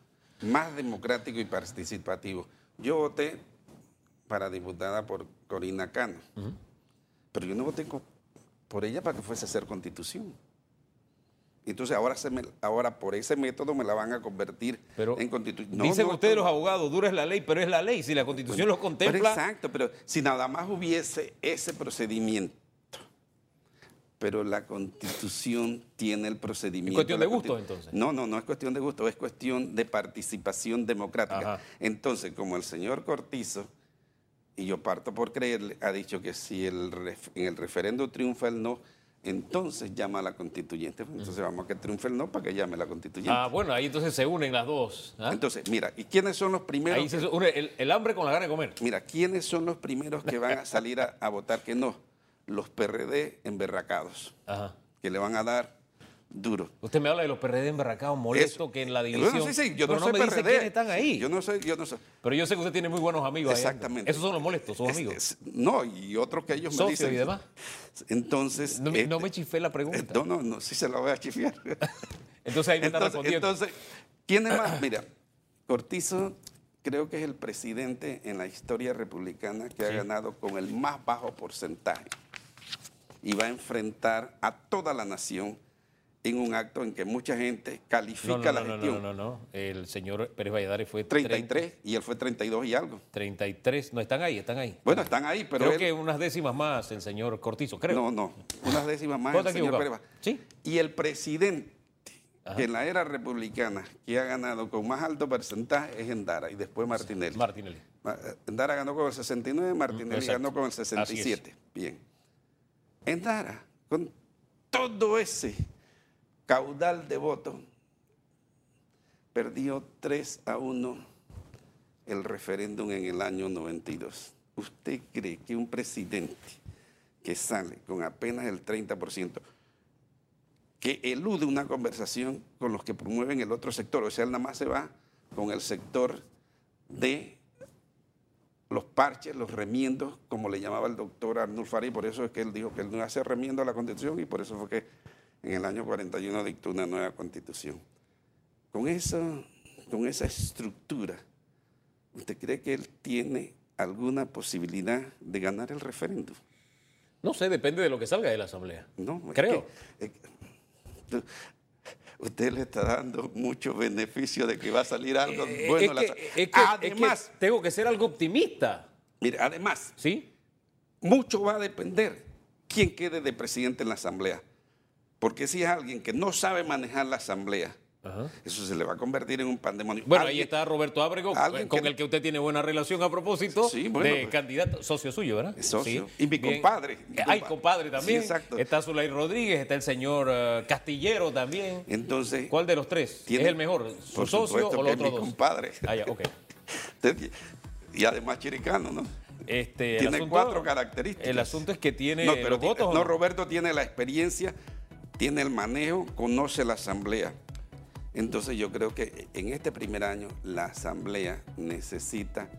S2: más democrático y participativo. Yo voté para diputada por Corina Cano, pero yo no voté por ella para que fuese a hacer constitución. Entonces ahora, se me- ahora por ese método me la van a convertir
S1: Pero
S2: en constitución.
S1: Dicen ustedes los abogados, dura es la ley, pero es la ley. Si la constitución lo
S2: Pero
S1: contempla,
S2: exacto, pero si nada más hubiese ese procedimiento, pero la constitución tiene el procedimiento.
S1: cuestión de gusto, entonces.
S2: No, no, no es cuestión de gusto, es cuestión de participación democrática.
S1: Ajá.
S2: Entonces, como el señor Cortizo, y yo parto por creerle, ha dicho que si el ref- en el referendo triunfa el no, entonces llama a la constituyente. Entonces vamos a que triunfe el no para que llame a la constituyente.
S1: ah, bueno, ahí entonces se unen las dos. ¿ah?
S2: Entonces, mira, ¿y quiénes son los primeros?
S1: Ahí se une el, el hambre con la gana de comer.
S2: Mira, ¿quiénes son los primeros que van a salir a, a votar que no? Los PRD emberracados,
S1: Ajá.
S2: que le van a dar duro.
S1: Usted me habla de los PRD embarracados molestos
S2: Eso.
S1: que en la
S2: Bueno,
S1: división.
S2: sí, sí, yo
S1: pero
S2: no,
S1: no
S2: soy
S1: me dice
S2: PRD.
S1: quiénes están ahí.
S2: Yo no soy, yo no soy.
S1: Pero yo sé que usted tiene muy buenos amigos ahí.
S2: Exactamente.
S1: Esos son los molestos, sus amigos.
S2: es- no, y otros que ellos me dicen.
S1: y demás.
S2: Entonces.
S1: No, me- no me chifé la pregunta.
S2: eh, No, no, no, sí se la voy a chifiar.
S1: Entonces ahí me está
S2: entonces,
S1: respondiendo.
S2: entonces, ¿quién es más? Mira, Cortizo creo que es el presidente en la historia republicana que ha ganado con el más bajo porcentaje. Y va a enfrentar a toda la nación en un acto en que mucha gente califica
S1: no, no,
S2: la
S1: no, no,
S2: gestión.
S1: no, no, no. El señor Pérez Valladares fue
S2: 33 y él fue 32 y algo.
S1: 33. No, están ahí, están ahí.
S2: Bueno, están ahí, pero
S1: creo
S2: él-
S1: que unas décimas más el señor Cortizo, creo.
S2: No, no, unas décimas más
S1: ¿Puedo
S2: el señor? Pérez.
S1: Sí.
S2: Y el presidente
S1: Ajá.
S2: que en la era republicana que ha ganado con más alto porcentaje es Endara y después Martinelli.
S1: Martinelli.
S2: Ma- Endara ganó con el 69, Martinelli
S1: exacto.
S2: ganó con el 67. Bien. Endara, con todo ese caudal de votos, perdió 3 a 1 el referéndum en el año 92. ¿Usted cree que un presidente que sale con apenas el 30%, que elude una conversación con los que promueven el otro sector, o sea, él nada más se va con el sector de los parches, los remiendos, como le llamaba el doctor Arnulfo Farid, por eso es que él dijo que él no hace remiendo a la constitución y por eso fue que en el año 41 dictó una nueva constitución. Con, eso, con esa estructura, ¿usted cree que él tiene alguna posibilidad de ganar el referéndum?
S1: No sé, depende de lo que salga de la Asamblea.
S2: No,
S1: creo.
S2: Usted le está dando mucho beneficio de que va a salir algo
S1: eh,
S2: bueno.
S1: Es que, además, tengo que ser algo optimista.
S2: Mire, además,
S1: ¿Sí?
S2: mucho va a depender quién quede de presidente en la Asamblea. Porque si es alguien que no sabe manejar la Asamblea, eso se le va a convertir en un pandemonio.
S1: Bueno, ahí está Roberto Ábrego, con el que usted tiene buena relación a propósito, de pues, candidato, socio suyo, ¿verdad?
S2: Socio. Y mi compadre.
S1: Hay compadre también. exacto. Está Zulay Rodríguez, está el señor eh, Castillero también.
S2: Entonces.
S1: ¿Cuál de los tres es el mejor? ¿Su socio o los otros
S2: dos? compadre.
S1: Ah, ya, ok.
S2: y además chiricano, ¿no?
S1: Este,
S2: tiene cuatro características.
S1: El asunto es que tiene
S2: no, los votos. No, Roberto tiene la experiencia, tiene el manejo, conoce la asamblea. Entonces yo creo que en este primer año la Asamblea necesita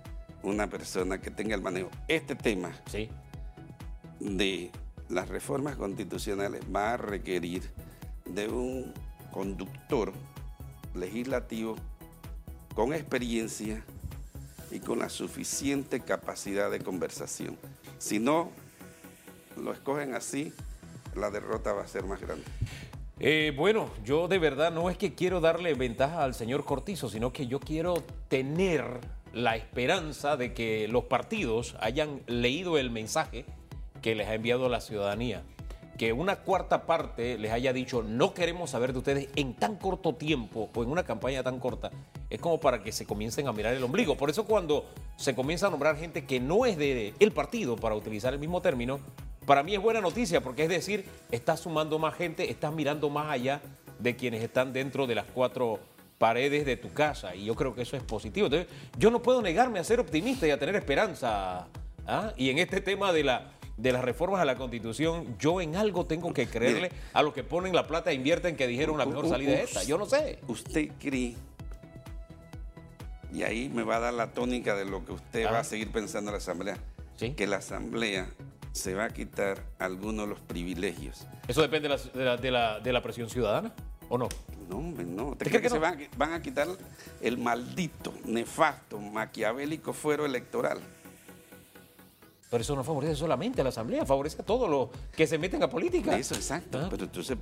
S2: una persona que tenga el manejo. Este tema
S1: sí.
S2: de las reformas constitucionales va a requerir de un conductor legislativo con experiencia y con la suficiente capacidad de conversación. Si no lo escogen así, la derrota va a ser más grande.
S1: Eh, bueno, yo de verdad no es que quiero darle ventaja al señor Cortizo, sino que yo quiero tener la esperanza de que los partidos hayan leído el mensaje que les ha enviado la ciudadanía. Que una cuarta parte les haya dicho no queremos saber de ustedes en tan corto tiempo o en una campaña tan corta, es como para que se comiencen a mirar el ombligo. Por eso cuando se comienza a nombrar gente que no es de el partido, para utilizar el mismo término, para mí es buena noticia porque es decir, estás sumando más gente, estás mirando más allá de quienes están dentro de las cuatro paredes de tu casa y yo creo que eso es positivo. Entonces, yo no puedo negarme a ser optimista y a tener esperanza. ¿ah? Y en este tema de, la, de las reformas a la Constitución, yo en algo tengo que creerle a los que ponen la plata e invierten que dijeron la mejor salida es esta. Yo no sé.
S2: ¿Usted cree y ahí me va a dar la tónica de lo que usted va a seguir pensando en la Asamblea. Que la Asamblea se va a quitar algunos de los privilegios.
S1: ¿Eso depende de la, presión ciudadana o no?
S2: No, no. ¿Te, crees que, se van, van, a quitar el maldito, nefasto, maquiavélico fuero electoral?
S1: Pero eso no favorece solamente a la Asamblea, favorece a todos los que se meten a política.
S2: Eso, exacto.
S1: Ah.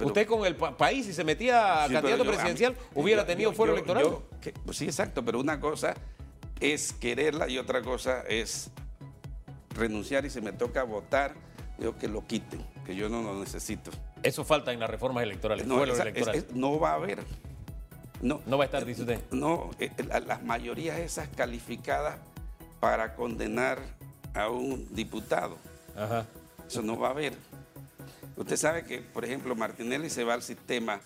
S1: Usted con el país, si se metía a candidato presidencial, hubiera tenido fuero electoral.
S2: pues sí, exacto, pero una cosa es quererla y otra cosa es renunciar y se me toca votar, digo que lo quiten, que yo no lo necesito.
S1: Eso falta en las reformas electorales,
S2: no, no va a haber.
S1: No, no va a estar, dice usted.
S2: No, eh, las mayorías esas calificadas para condenar a un diputado.
S1: Ajá.
S2: Eso no va a haber. Usted sabe que, por ejemplo, Martinelli se va al sistema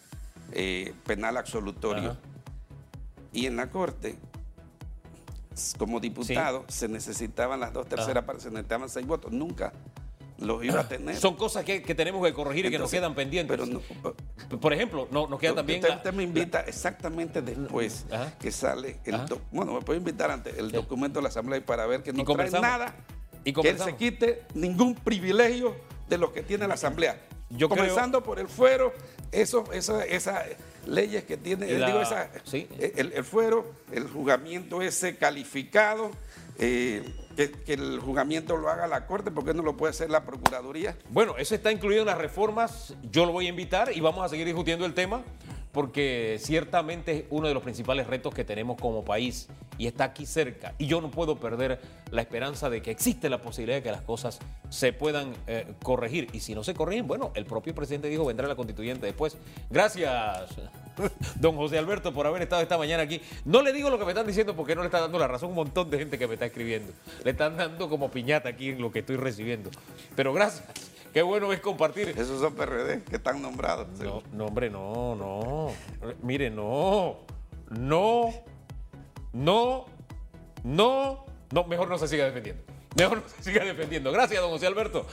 S2: eh, penal absolutorio. Y en la Corte como diputado se necesitaban las dos terceras partes, se necesitaban seis votos. Nunca los iba a tener.
S1: Son cosas que, tenemos que corregir y que nos quedan pendientes. Pero Por ejemplo, no, nos queda también.
S2: Usted, me invita exactamente después que sale el. Bueno, me puede invitar antes el documento de la Asamblea para ver que no trae nada. Y que él se quite ningún privilegio de lo que tiene la Asamblea. Yo Comenzando por el fuero, eso, eso, esa leyes que tiene, digo, esa, eh, el, fuero, el juzgamiento ese calificado, eh, que, el juzgamiento lo haga la Corte, porque no lo puede hacer la Procuraduría?
S1: Bueno, eso está incluido en las reformas, yo lo voy a invitar y vamos a seguir discutiendo el tema porque ciertamente es uno de los principales retos que tenemos como país y está aquí cerca. Y yo no puedo perder la esperanza de que existe la posibilidad de que las cosas se puedan eh, corregir. Y si no se corrigen, bueno, el propio presidente dijo vendrá la constituyente después. Gracias, don José Alberto, por haber estado esta mañana aquí. No le digo lo que me están diciendo porque no le está dando la razón un montón de gente que me está escribiendo. Le están dando como piñata aquí en lo que estoy recibiendo. Pero gracias. Qué bueno es compartir.
S2: Esos son PRD que están nombrados.
S1: No, no, hombre, no, no. Mire, no. No. No. No. No, mejor no se siga defendiendo. Mejor no se siga defendiendo. Gracias, don José Alberto.